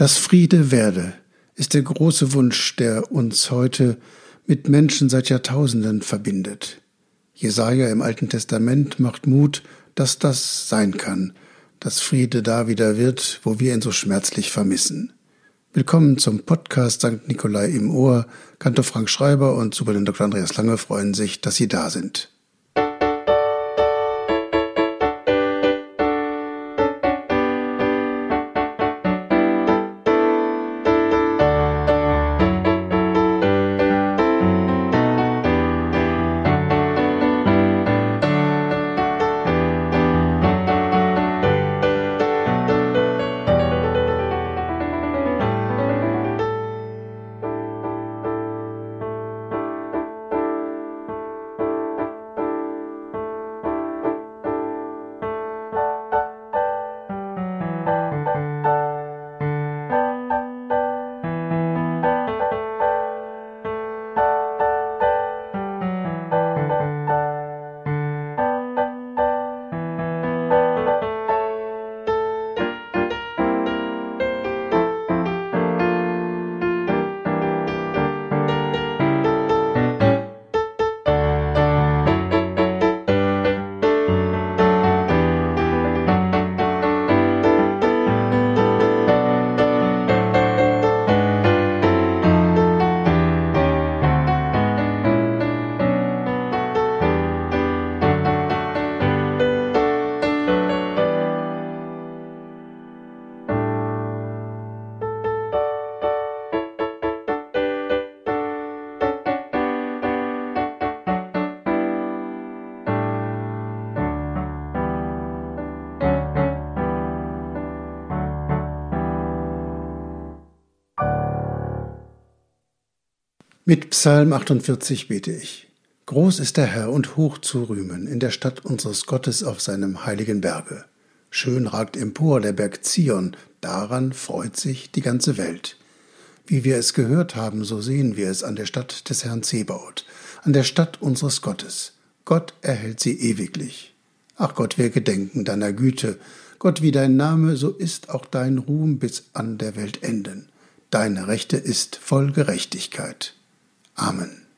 Dass Friede werde, ist der große Wunsch, der uns heute mit Menschen seit Jahrtausenden verbindet. Jesaja im Alten Testament macht Mut, dass das sein kann, dass Friede da wieder wird, wo wir ihn so schmerzlich vermissen. Willkommen zum Podcast St. Nikolai im Ohr. Kantor Frank Schreiber und Superintendent Dr. Andreas Lange freuen sich, dass Sie da sind. Mit Psalm 48 bete ich. Groß ist der Herr und hoch zu rühmen in der Stadt unseres Gottes auf seinem heiligen Berge. Schön ragt empor der Berg Zion, daran freut sich die ganze Welt. Wie wir es gehört haben, so sehen wir es an der Stadt des Herrn Zebaoth, an der Stadt unseres Gottes. Gott erhält sie ewiglich. Ach Gott, wir gedenken deiner Güte. Gott, wie dein Name, so ist auch dein Ruhm bis an der Welt enden. Deine Rechte ist voll Gerechtigkeit. Amen.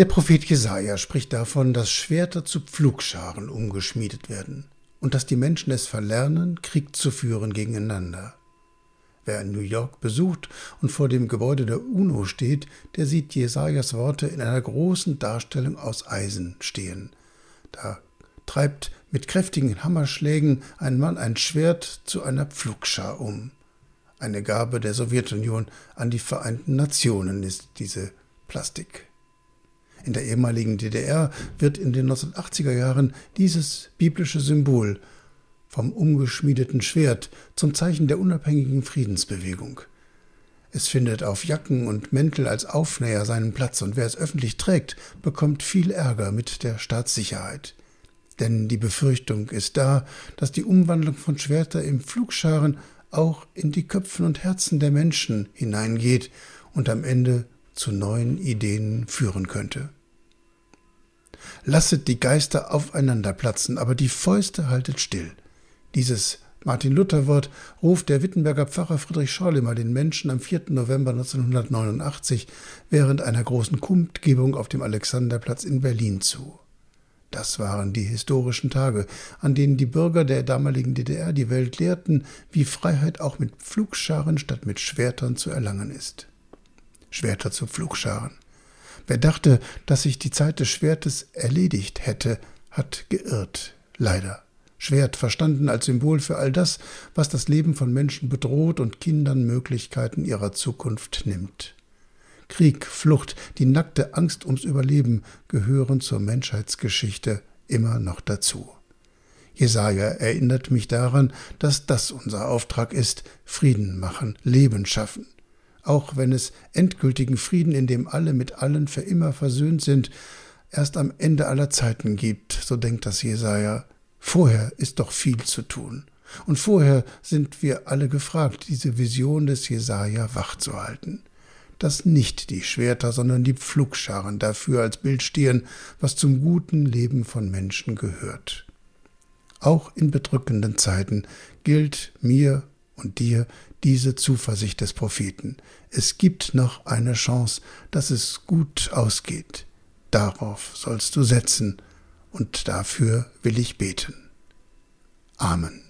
Der Prophet Jesaja spricht davon, dass Schwerter zu Pflugscharen umgeschmiedet werden und dass die Menschen es verlernen, Krieg zu führen gegeneinander. Wer New York besucht und vor dem Gebäude der UNO steht, der sieht Jesajas Worte in einer großen Darstellung aus Eisen stehen. Da treibt mit kräftigen Hammerschlägen ein Mann ein Schwert zu einer Pflugschar um. Eine Gabe der Sowjetunion an die Vereinten Nationen ist diese Plastik. In der ehemaligen DDR wird in den 1980er Jahren dieses biblische Symbol vom umgeschmiedeten Schwert zum Zeichen der unabhängigen Friedensbewegung. Es findet auf Jacken und Mäntel als Aufnäher seinen Platz und wer es öffentlich trägt, bekommt viel Ärger mit der Staatssicherheit. Denn die Befürchtung ist da, dass die Umwandlung von Schwerter in Pflugscharen auch in die Köpfen und Herzen der Menschen hineingeht und am Ende zu neuen Ideen führen könnte. Lasset die Geister aufeinander platzen, aber die Fäuste haltet still. Dieses Martin Luther Wort ruft der Wittenberger Pfarrer Friedrich Schorlemer den Menschen am 4. November 1989 während einer großen Kundgebung auf dem Alexanderplatz in Berlin zu. Das waren die historischen Tage, an denen die Bürger der damaligen DDR die Welt lehrten, wie Freiheit auch mit Pflugscharen statt mit Schwertern zu erlangen ist. Schwerter zu Pflugscharen. Wer dachte, dass sich die Zeit des Schwertes erledigt hätte, hat geirrt, leider. Schwert verstanden als Symbol für all das, was das Leben von Menschen bedroht und Kindern Möglichkeiten ihrer Zukunft nimmt. Krieg, Flucht, die nackte Angst ums Überleben gehören zur Menschheitsgeschichte immer noch dazu. Jesaja erinnert mich daran, dass das unser Auftrag ist: Frieden machen, Leben schaffen. Auch wenn es endgültigen Frieden, in dem alle mit allen für immer versöhnt sind, erst am Ende aller Zeiten gibt, so denkt das Jesaja. Vorher ist doch viel zu tun. Und vorher sind wir alle gefragt, diese Vision des Jesaja wachzuhalten. Dass nicht die Schwerter, sondern die Pflugscharen dafür als Bild stehen, was zum guten Leben von Menschen gehört. Auch in bedrückenden Zeiten gilt mir und dir diese Zuversicht des Propheten. Es gibt noch eine Chance, dass es gut ausgeht. Darauf sollst du setzen, und dafür will ich beten. Amen.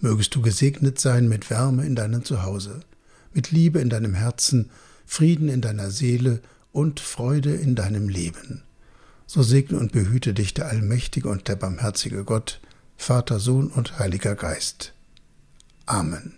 Mögest du gesegnet sein mit Wärme in deinem Zuhause, mit Liebe in deinem Herzen, Frieden in deiner Seele und Freude in deinem Leben. So segne und behüte dich der allmächtige und der barmherzige Gott, Vater, Sohn und Heiliger Geist. Amen.